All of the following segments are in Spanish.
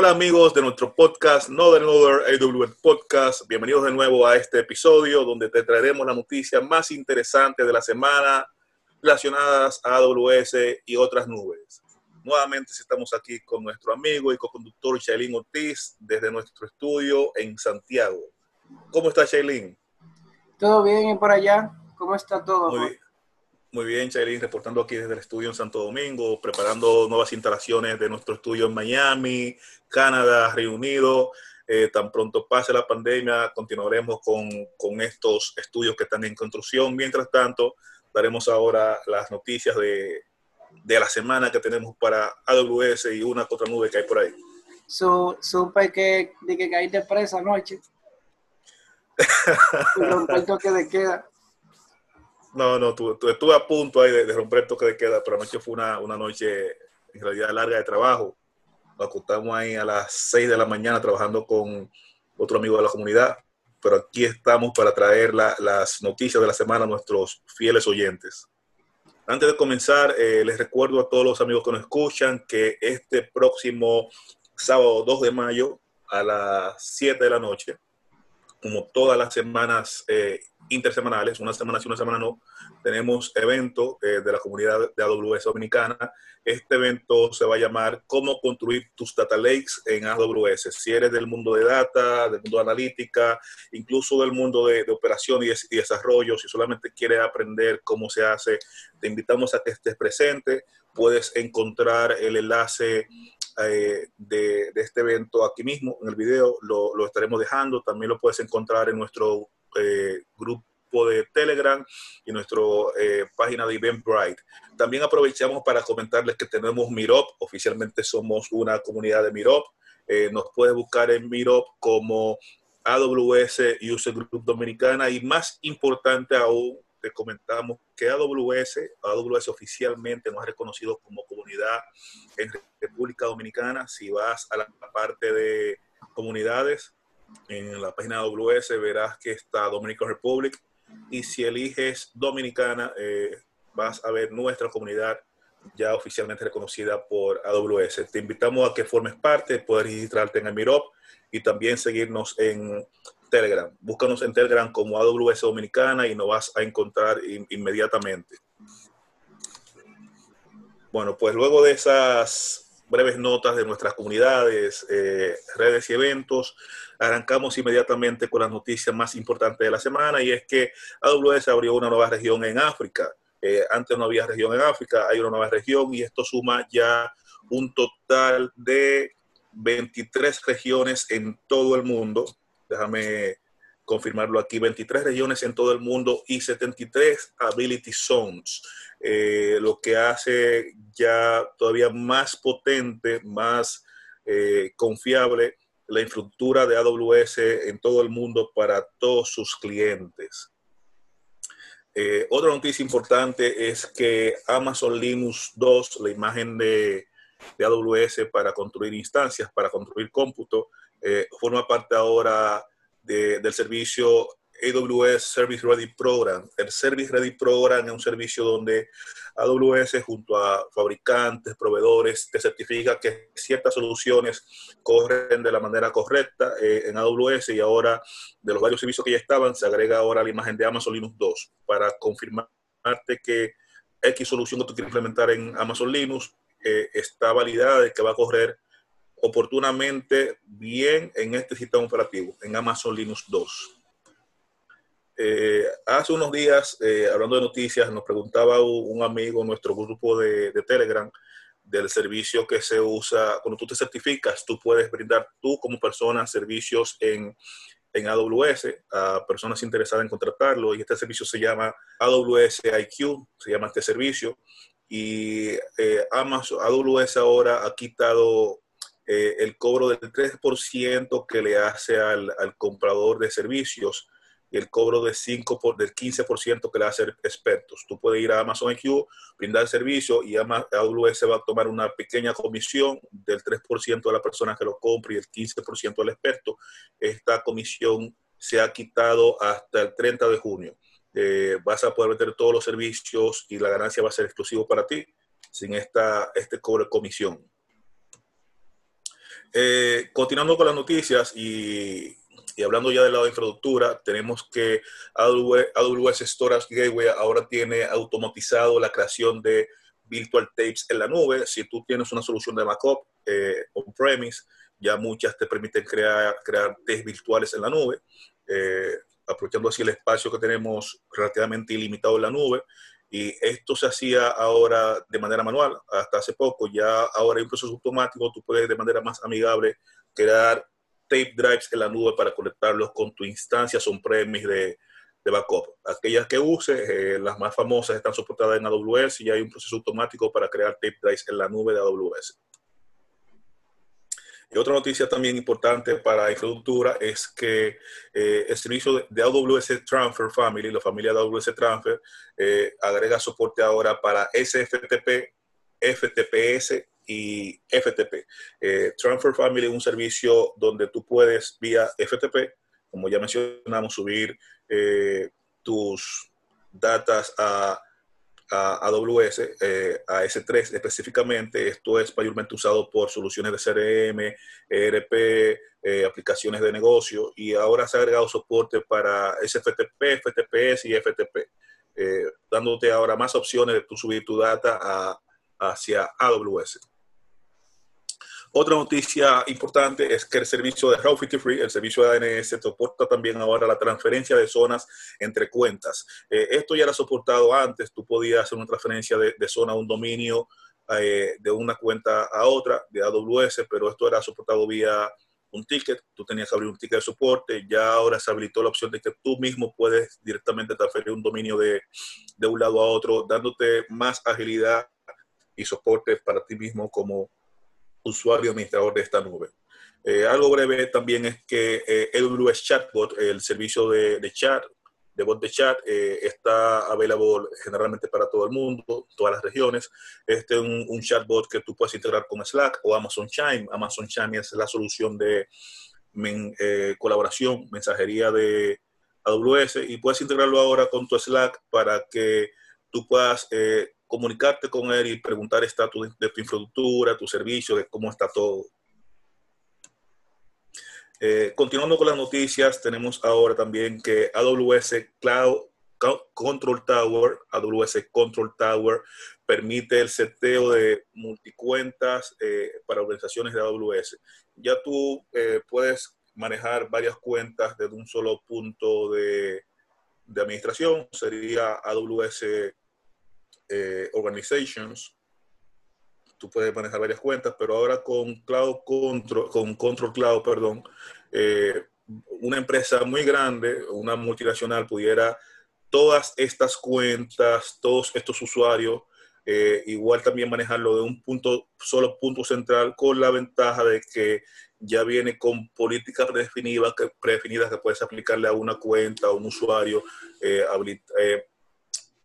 Hola amigos de nuestro podcast Northern Other AWS Podcast. Bienvenidos de nuevo a este episodio donde te traeremos la noticia más interesante de la semana relacionadas a AWS y otras nubes. Nuevamente estamos aquí con nuestro amigo y co-conductor Shailin Ortiz desde nuestro estudio en Santiago. ¿Cómo está Shailin? Todo bien y por allá. ¿Cómo está todo? Muy bien. Muy bien, Chaylin, reportando aquí desde el estudio en Santo Domingo, preparando nuevas instalaciones de nuestro estudio en Miami, Canadá, Reino Unido. Eh, tan pronto pase la pandemia, continuaremos con, con, estos estudios que están en construcción. Mientras tanto, daremos ahora las noticias de, de la semana que tenemos para AWS y una otra nube que hay por ahí. Supe que, de que caíste presa anoche. el toque de queda. No, no, tu, tu, estuve a punto ahí de, de, romper el toque de queda, pero anoche fue una, una noche en realidad larga de trabajo. Nos acostamos ahí a las 6 de la mañana trabajando con otro amigo de la comunidad, pero aquí estamos para traer la, las noticias de la semana a nuestros fieles oyentes. Antes de comenzar, eh, les recuerdo a todos los amigos que nos escuchan que este próximo sábado 2 de mayo a las 7 de la noche, como todas las semanas eh, intersemanales, una semana sí, una semana no, tenemos evento eh, de la comunidad de AWS Dominicana. Este evento se va a llamar Cómo construir tus data lakes en AWS. Si eres del mundo de data, del mundo de analítica, incluso del mundo de, de operación y, y, desarrollo, si solamente quieres aprender cómo se hace, te invitamos a que estés presente. Puedes encontrar el enlace eh, de, este evento aquí mismo en el video, lo, lo, estaremos dejando. También lo puedes encontrar en nuestro eh, grupo de Telegram y nuestra eh, página de Eventbrite. También aprovechamos para comentarles que tenemos Mirop, oficialmente somos una comunidad de Mirop. Eh, nos puedes buscar en Mirop como AWS User Group Dominicana y más importante aún, te comentamos que AWS, AWS oficialmente nos ha reconocido como comunidad en República Dominicana. Si vas a la parte de comunidades, en la página AWS verás que está Dominican Republic y si eliges Dominicana eh, vas a ver nuestra comunidad ya oficialmente reconocida por AWS. Te invitamos a que formes parte, puedes registrarte en el Mirop y también seguirnos en Telegram. Búscanos en Telegram como AWS Dominicana y nos vas a encontrar in inmediatamente. Bueno, pues luego de esas breves notas de nuestras comunidades, eh, redes y eventos, arrancamos inmediatamente con las noticias más importantes de la semana y es que AWS abrió una nueva región en África. Eh, antes no había región en África, hay una nueva región y esto suma ya un total de 23 regiones en todo el mundo. Déjame confirmarlo aquí, 23 regiones en todo el mundo y 73 ability zones, eh, lo que hace ya todavía más potente, más eh, confiable la infraestructura de AWS en todo el mundo para todos sus clientes. Eh, otra noticia importante es que Amazon Linux 2, la imagen de, de AWS para construir instancias, para construir cómputo, forma parte ahora de, del servicio AWS Service Ready Program. El Service Ready Program es un servicio donde AWS junto a fabricantes, proveedores, te certifica que ciertas soluciones corren de la manera correcta eh, en AWS y ahora de los varios servicios que ya estaban se agrega ahora la imagen de Amazon Linux 2 para confirmarte que X solución que tú quieres implementar en Amazon Linux eh, está validada de que va a correr oportunamente bien en este sistema operativo, en Amazon Linux 2. Eh, hace unos días, eh, hablando de noticias, nos preguntaba un, amigo nuestro grupo de, de, Telegram del servicio que se usa, cuando tú te certificas, tú puedes brindar tú como persona servicios en, en AWS a personas interesadas en contratarlo. Y este servicio se llama AWS IQ, se llama este servicio. Y eh, Amazon, AWS ahora ha quitado eh, el cobro del 3% que le hace al, al comprador de servicios y el cobro de 5 por, del 15% que le hace expertos. Tú puedes ir a Amazon IQ, brindar servicio y AWS va a tomar una pequeña comisión del 3% de la persona que lo compre y el 15% del experto. Esta comisión se ha quitado hasta el 30 de junio. Eh, vas a poder meter todos los servicios y la ganancia va a ser exclusivo para ti sin esta, este cobro de comisión. Eh, continuando con las noticias y, hablando ya de infraestructura, tenemos que AWS Storage Gateway ahora tiene automatizado la creación de virtual tapes en la nube. Si tú tienes una solución de backup eh, on-premise, ya muchas te permiten crear, crear tapes virtuales en la nube, eh, aprovechando así el espacio que tenemos relativamente ilimitado en la nube. Y esto se hacía ahora de manera manual, hasta hace poco. Ya ahora hay un proceso automático, tú puedes de manera más amigable crear tape drives en la nube para conectarlos con tu instancia on-premise de, de, backup. Aquellas que uses, eh, las más famosas están soportadas en AWS y hay un proceso automático para crear tape drives en la nube de AWS. Y otra noticia también importante para infraestructura es que eh, el servicio de AWS Transfer Family, la familia de AWS Transfer, eh, agrega soporte ahora para SFTP, FTPS y FTP. Eh, Transfer Family es un servicio donde tú puedes vía FTP, como ya mencionamos, subir tus datas a a AWS, eh, a S3 específicamente. Esto es mayormente usado por soluciones de CRM, ERP, eh, aplicaciones de negocio y ahora se ha agregado soporte para SFTP, FTPS y FTP, eh, dándote ahora más opciones de tu subir tu data a, hacia AWS. Otra noticia importante es que el servicio de Route 53, el servicio de ANS, soporta también ahora la transferencia de zonas entre cuentas. Eh, esto ya era soportado antes, tú podías hacer una transferencia de, zona a un dominio eh, de una cuenta a otra, de AWS, pero esto era soportado vía un ticket, tú tenías que abrir un ticket de soporte, ya ahora se habilitó la opción de que tú mismo puedes directamente transferir un dominio de, de un lado a otro, dándote más agilidad y soporte para ti mismo como usuario administrador de esta nube. Eh, algo breve también es que eh, AWS Chatbot, el servicio de, chat, de bot de chat, eh, está available generalmente para todo el mundo, todas las regiones. Este es un, chatbot que tú puedes integrar con Slack o Amazon Chime. Amazon Chime es la solución de eh, colaboración, mensajería de AWS y puedes integrarlo ahora con tu Slack para que tú puedas comunicarte con él y preguntar estatus de tu infraestructura, tu servicio, de cómo está todo. Eh, continuando con las noticias, tenemos ahora también que AWS Cloud Control Tower, AWS Control Tower, permite el seteo de multicuentas eh, para organizaciones de AWS. Ya tú eh, puedes manejar varias cuentas desde un solo punto de, de administración, sería AWS eh, organizations, tú puedes manejar varias cuentas, pero ahora con Cloud Control, con Control Cloud, perdón, eh, una empresa muy grande, una multinacional, pudiera todas estas cuentas, todos estos usuarios, eh, igual también manejarlo de un punto, solo punto central, con la ventaja de que ya viene con políticas predefinidas que, predefinidas que puedes aplicarle a una cuenta, a un usuario, eh,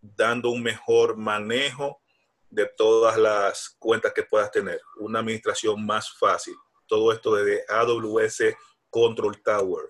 dando un mejor manejo de todas las cuentas que puedas tener, una administración más fácil. Todo esto desde AWS Control Tower.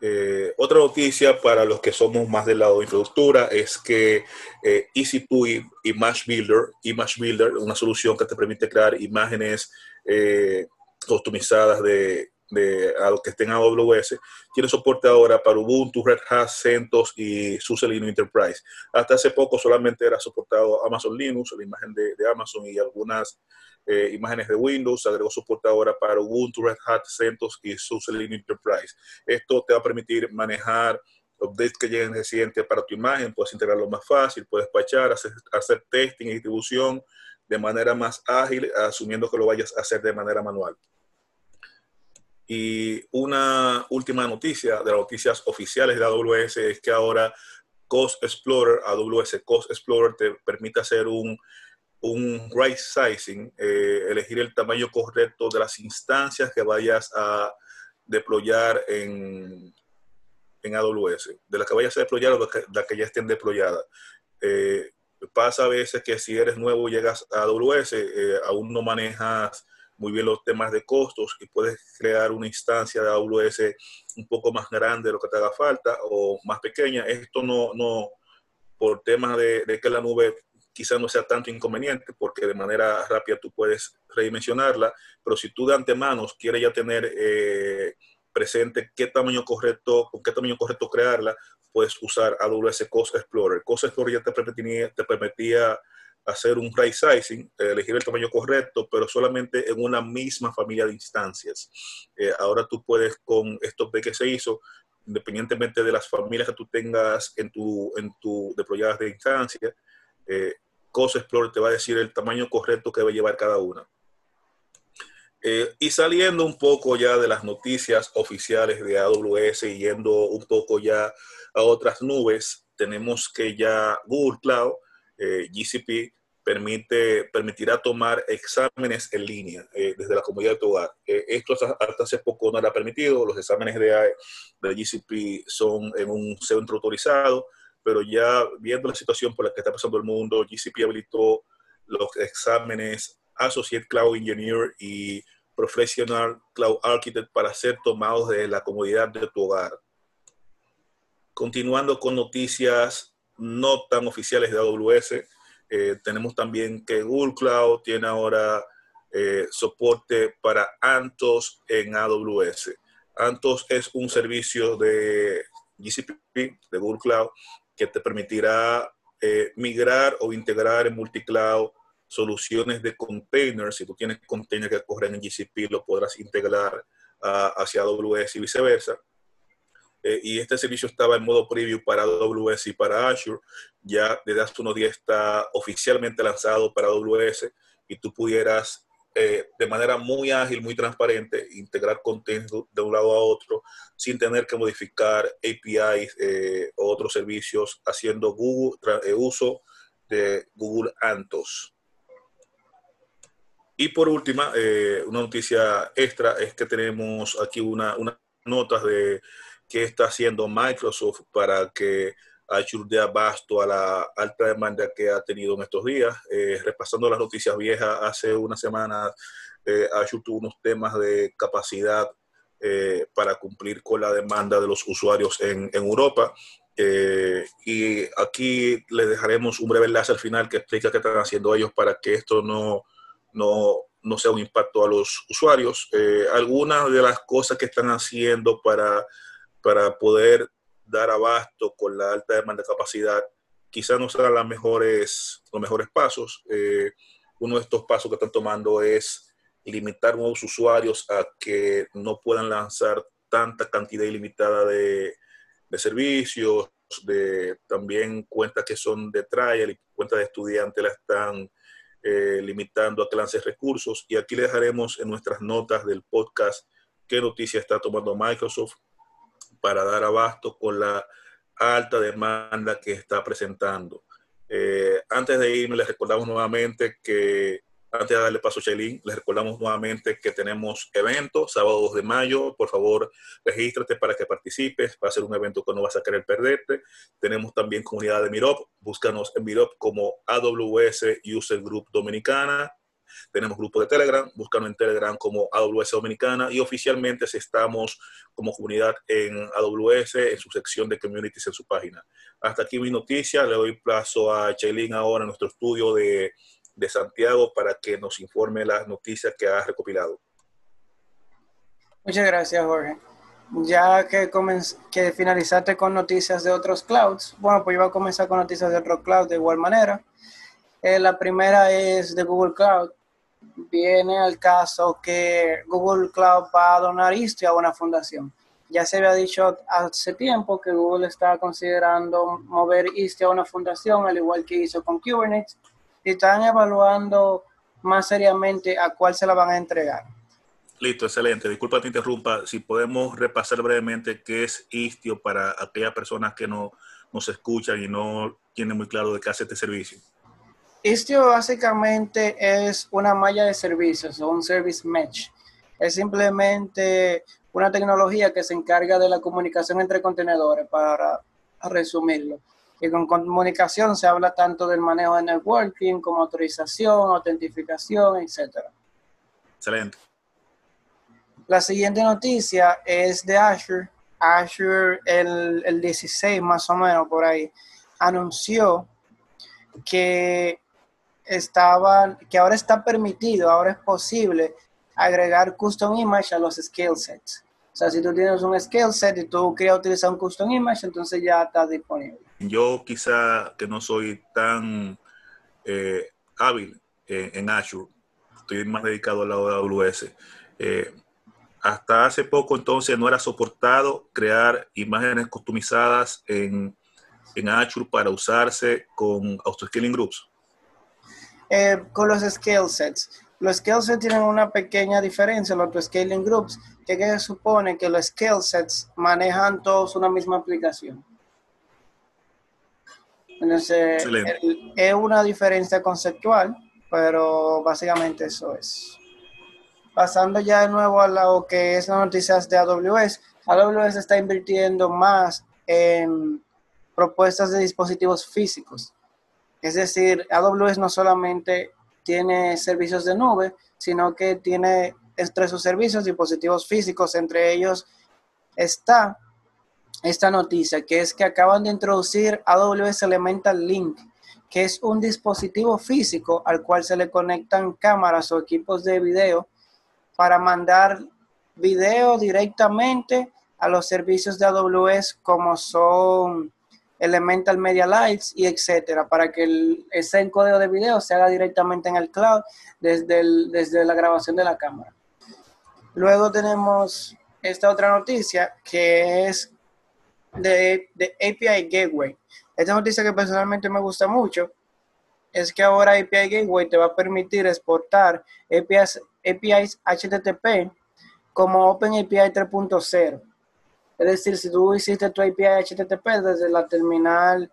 Eh, otra noticia para los que somos más del lado de infraestructura es que eh, EC2 Image Builder, Image Builder, una solución que te permite crear imágenes eh, customizadas de, de a los que estén AWS, tiene soporte ahora para Ubuntu, Red Hat, CentOS y SUSE Linux Enterprise. Hasta hace poco solamente era soportado Amazon Linux, la imagen de, Amazon y algunas eh, imágenes de Windows. Agregó soporte ahora para Ubuntu, Red Hat, CentOS y SUSE Linux Enterprise. Esto te va a permitir manejar updates que lleguen recientes para tu imagen, puedes integrarlo más fácil, puedes pachar, hacer, hacer testing y distribución de manera más ágil, asumiendo que lo vayas a hacer de manera manual. Y una última noticia de las noticias oficiales de AWS es que ahora Cost Explorer, AWS Cost Explorer te permite hacer un, un right sizing, eh, elegir el tamaño correcto de las instancias que vayas a deployar en, en AWS, de las que vayas a deployar o de las que, ya estén deployadas. Eh, pasa a veces que si eres nuevo y llegas a AWS, eh, aún no manejas muy bien los temas de costos y puedes crear una instancia de AWS un poco más grande de lo que te haga falta o más pequeña. Esto no, no por temas de, que la nube quizás no sea tanto inconveniente porque de manera rápida tú puedes redimensionarla, pero si tú de antemano quieres ya tener eh, presente qué tamaño correcto, con qué tamaño correcto crearla, puedes usar AWS Cost Explorer. Cost Explorer ya te permitía, te permitía hacer un right sizing, elegir el tamaño correcto, pero solamente en una misma familia de instancias. Eh, ahora tú puedes con estos B que se hizo, independientemente de las familias que tú tengas en tu, en tu deployadas de instancia, eh, Explorer te va a decir el tamaño correcto que debe llevar cada una. Eh, y saliendo un poco ya de las noticias oficiales de AWS y yendo un poco ya a otras nubes, tenemos que ya Google Cloud, eh, GCP, permite, permitirá tomar exámenes en línea eh, desde la comunidad de tu hogar. esto hasta, hace poco no era permitido, los exámenes de, de GCP son en un centro autorizado, pero ya viendo la situación por la que está pasando el mundo, GCP habilitó los exámenes Associate Cloud Engineer y Professional Cloud Architect para ser tomados de la comodidad de tu hogar. Continuando con noticias no tan oficiales de AWS, eh, tenemos también que Google Cloud tiene ahora eh, soporte para Antos en AWS. Antos es un servicio de GCP, de Google Cloud, que te permitirá eh, migrar o integrar en multicloud soluciones de containers. Si tú tienes containers que corren en GCP, lo podrás integrar uh, hacia AWS y viceversa. Eh, y este servicio estaba en modo preview para AWS y para Azure. Ya desde hace unos días está oficialmente lanzado para AWS y tú pudieras eh, de manera muy ágil, muy transparente, integrar contenido de un lado a otro sin tener que modificar APIs eh, o otros servicios haciendo Google, eh, uso de Google Antos. Y por última, una noticia extra es que tenemos aquí una, una nota de qué está haciendo Microsoft para que Azure de abasto a la alta demanda que ha tenido en estos días. Eh, repasando las noticias viejas, hace una semana eh, Azure tuvo unos temas de capacidad eh, para cumplir con la demanda de los usuarios en, Europa. y aquí les dejaremos un breve enlace al final que explica qué están haciendo ellos para que esto no, no, no sea un impacto a los usuarios. algunas de las cosas que están haciendo para, para poder dar abasto con la alta demanda de capacidad, quizás no serán las mejores, los mejores pasos. Eh, uno de estos pasos que están tomando es limitar nuevos usuarios a que no puedan lanzar tanta cantidad ilimitada de, de servicios, de también cuentas que son de trial y cuentas de estudiantes la están eh, limitando a que lance recursos. Y aquí le dejaremos en nuestras notas del podcast qué noticia está tomando Microsoft para dar abasto con la alta demanda que está presentando. Eh, antes de irme, les recordamos nuevamente que, antes de darle paso a Shailin, les recordamos nuevamente que tenemos eventos, sábado 2 de mayo, por favor, regístrate para que participes, va a ser un evento que no vas a querer perderte. Tenemos también comunidad de Mirop, búscanos en Mirop como AWS User Group Dominicana, tenemos grupo de Telegram, búscanos en Telegram como AWS Dominicana y oficialmente estamos como comunidad en AWS en su sección de communities en su página. Hasta aquí mi noticia. Le doy plazo a Chaylin ahora en nuestro estudio de, de Santiago para que nos informe las noticias que ha recopilado. Muchas gracias, Jorge. Ya que, que finalizaste con noticias de otros clouds, bueno, pues yo voy a comenzar con noticias de otros clouds de igual manera. Eh, la primera es de Google Cloud viene al caso que Google Cloud va a donar Istio a una fundación. Ya se había dicho hace tiempo que Google está considerando mover Istio a una fundación, al igual que hizo con Kubernetes, y están evaluando más seriamente a cuál se la van a entregar. Listo, excelente. Disculpa te interrumpa. Si podemos repasar brevemente qué es Istio para aquellas personas que no nos escuchan y no tienen muy claro de qué hace este servicio. Istio básicamente es una malla de servicios o un service mesh. Es simplemente una tecnología que se encarga de la comunicación entre contenedores, para resumirlo. Y con comunicación se habla tanto del manejo de networking como autorización, autentificación, etc. Excelente. La siguiente noticia es de Azure. Azure el, el 16 más o menos por ahí anunció que estaban, que ahora está permitido, ahora es posible agregar custom image a los scale sets. O sea, si tú tienes un scale set y tú quieres utilizar un custom image, entonces ya está disponible. Yo quizá que no soy tan eh, hábil en Azure, estoy más dedicado al lado de AWS. Eh, hasta hace poco entonces no era soportado crear imágenes customizadas en, en Azure para usarse con auto-scaling groups. Eh, con los scale sets. Los scale sets tienen una pequeña diferencia, los auto-scaling groups, que, que supone que los scale sets manejan todos una misma aplicación. Entonces, es una diferencia conceptual, pero básicamente eso es. Pasando ya de nuevo a lo que es las noticias de AWS, AWS está invirtiendo más en propuestas de dispositivos físicos. Es decir, AWS no solamente tiene servicios de nube, sino que tiene entre sus servicios dispositivos físicos, entre ellos está esta noticia, que es que acaban de introducir AWS Elemental Link, que es un dispositivo físico al cual se le conectan cámaras o equipos de video para mandar video directamente a los servicios de AWS como son Elemental Media Lights y etcétera, para que el, ese encodeo de video se haga directamente en el cloud desde, desde la grabación de la cámara. Luego tenemos esta otra noticia que es de, de API Gateway. Esta noticia que personalmente me gusta mucho es que ahora API Gateway te va a permitir exportar APIs, APIs HTTP como OpenAPI 3.0. Es decir, si tú hiciste tu API HTTP desde la terminal,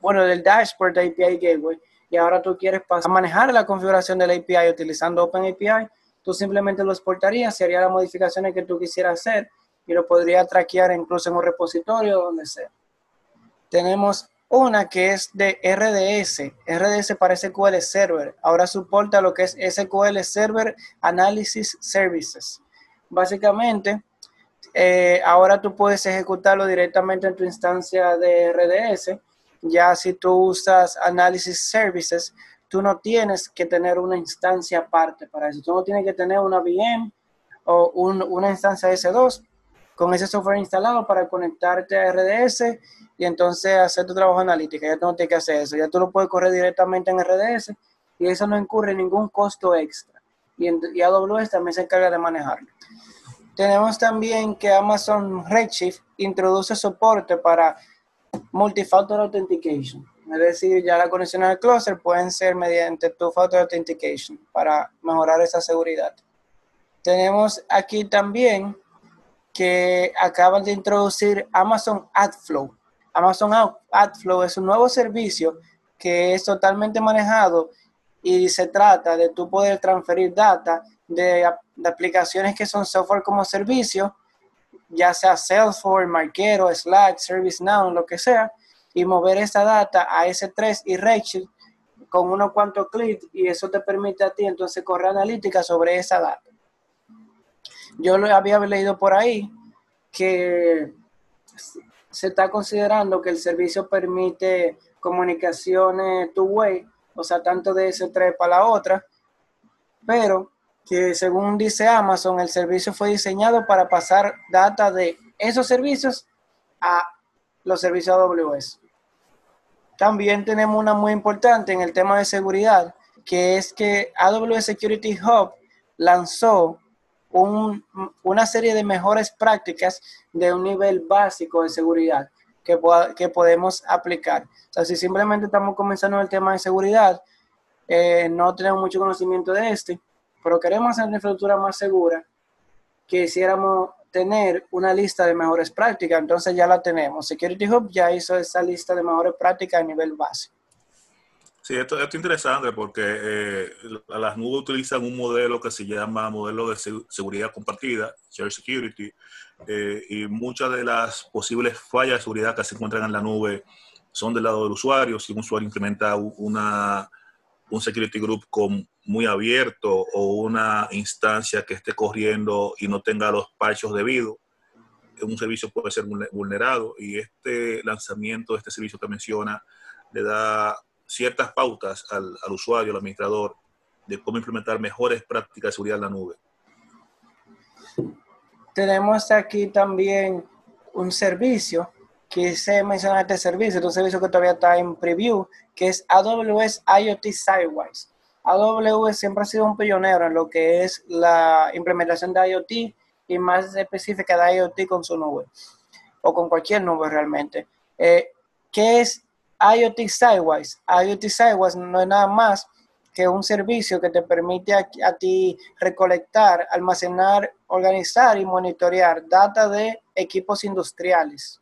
bueno, del dashboard de API Gateway, y ahora tú quieres pasar a manejar la configuración del API utilizando OpenAPI, tú simplemente lo exportarías y harías las modificaciones que tú quisieras hacer y lo podría traquear incluso en un repositorio o donde sea. Tenemos una que es de RDS. RDS para SQL Server. Ahora soporta lo que es SQL Server Analysis Services. Básicamente, eh, ahora tú puedes ejecutarlo directamente en tu instancia de RDS. Ya si tú usas Analysis Services, tú no tienes que tener una instancia aparte para eso. Tú no tienes que tener una VM o una instancia S2 con ese software instalado para conectarte a RDS y entonces hacer tu trabajo analítico. Ya tú no tienes que hacer eso, ya tú lo puedes correr directamente en RDS y eso no incurre ningún costo extra. Y, AWS también se encarga de manejarlo. Tenemos también que Amazon Redshift introduce soporte para multifactor authentication. Es decir, ya la conexión al cluster pueden ser mediante two factor authentication para mejorar esa seguridad. Tenemos aquí también que acaban de introducir Amazon AdFlow. Amazon AdFlow es un nuevo servicio que es totalmente manejado y se trata de tú poder transferir data de, aplicaciones que son software como servicio, ya sea Salesforce, Markero, Slack, ServiceNow, lo que sea, y mover esa data a S3 y Redshift con unos cuantos clics y eso te permite a ti entonces correr analítica sobre esa data. Yo lo había leído por ahí que se está considerando que el servicio permite comunicaciones two-way, o sea, tanto de S3 para la otra, pero que según dice Amazon, el servicio fue diseñado para pasar data de esos servicios a los servicios AWS. También tenemos una muy importante en el tema de seguridad, que es que AWS Security Hub lanzó una serie de mejores prácticas de un nivel básico de seguridad que, que podemos aplicar. O sea, si simplemente estamos comenzando el tema de seguridad, eh, no tenemos mucho conocimiento de este, pero queremos hacer una infraestructura más segura, quisiéramos tener una lista de mejores prácticas, entonces ya la tenemos. Security Hub ya hizo esa lista de mejores prácticas a nivel básico. Sí, esto, es interesante porque eh, las nubes utilizan un modelo que se llama modelo de seguridad compartida, Share Security, eh, y muchas de las posibles fallas de seguridad que se encuentran en la nube son del lado del usuario. Si un usuario implementa una, un security group con muy abierto o una instancia que esté corriendo y no tenga los patchos debidos, un servicio puede ser vulnerado y este lanzamiento de este servicio que menciona le da ciertas pautas al, al usuario, al administrador, de cómo implementar mejores prácticas de seguridad en la nube. Tenemos aquí también un servicio que se menciona este servicio, es un servicio que todavía está en preview, que es AWS IoT Sidewise. AWS siempre ha sido un pionero en lo que es la implementación de IoT y más específica de IoT con su nube o con cualquier nube realmente. Eh, ¿Qué es IoT Sidewise? IoT Sidewise no es nada más que un servicio que te permite a, ti recolectar, almacenar, organizar y monitorear data de equipos industriales.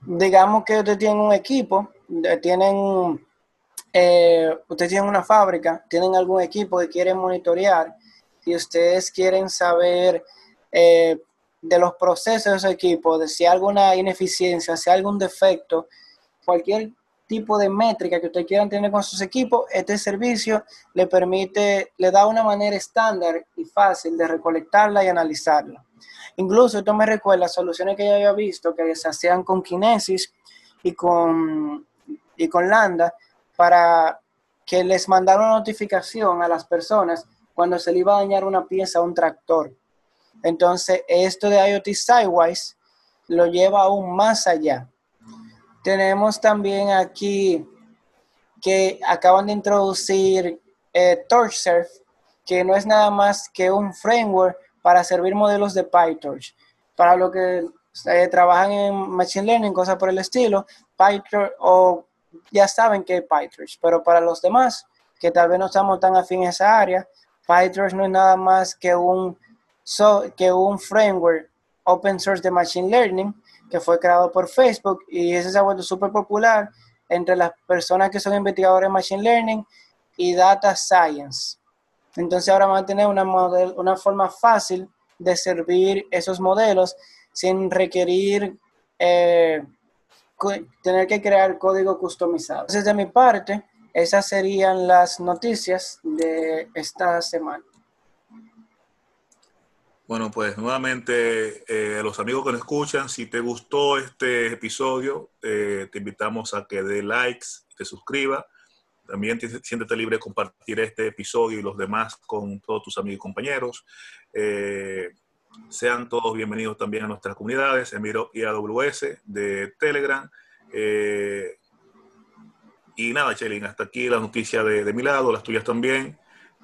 Digamos que ustedes tienen un equipo, tienen, eh, ustedes tienen una fábrica, tienen algún equipo que quieren monitorear y ustedes quieren saber eh, de los procesos de ese equipo, de si hay alguna ineficiencia, si hay algún defecto, cualquier tipo de métrica que ustedes quieran tener con sus equipos, este servicio le permite, le da una manera estándar y fácil de recolectarla y analizarla. Incluso esto me recuerda soluciones que ya había visto que se hacían con Kinesis y con, y con Lambda para que les mandara una notificación a las personas cuando se le iba a dañar una pieza a un tractor. Entonces, esto de IoT Sidewise lo lleva aún más allá tenemos también aquí que acaban de introducir eh, TorchSurf, que no es nada más que un framework para servir modelos de PyTorch. Para los que eh, trabajan en Machine Learning, cosas por el estilo, PyTorch o ya saben que es PyTorch, pero para los demás, que tal vez no estamos tan afín a esa área, PyTorch no es nada más que un, que un framework open source de Machine Learning que fue creado por Facebook y ese se ha vuelto súper popular entre las personas que son investigadores de Machine Learning y Data Science. Entonces ahora van a tener una, una forma fácil de servir esos modelos sin requerir eh, tener que crear código customizado. Entonces de mi parte, esas serían las noticias de esta semana. Bueno, pues nuevamente, eh, los amigos que nos escuchan, si te gustó este episodio, eh, te invitamos a que dé likes, te suscriba. También te, siéntete libre de compartir este episodio y los demás con todos tus amigos y compañeros. Eh, sean todos bienvenidos también a nuestras comunidades, Emiro y AWS de Telegram. y nada, Chelin, hasta aquí la noticia de, de mi lado, las tuyas también.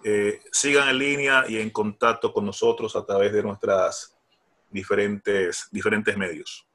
Eh, sigan en línea y en contacto con nosotros a través de nuestras diferentes, diferentes medios.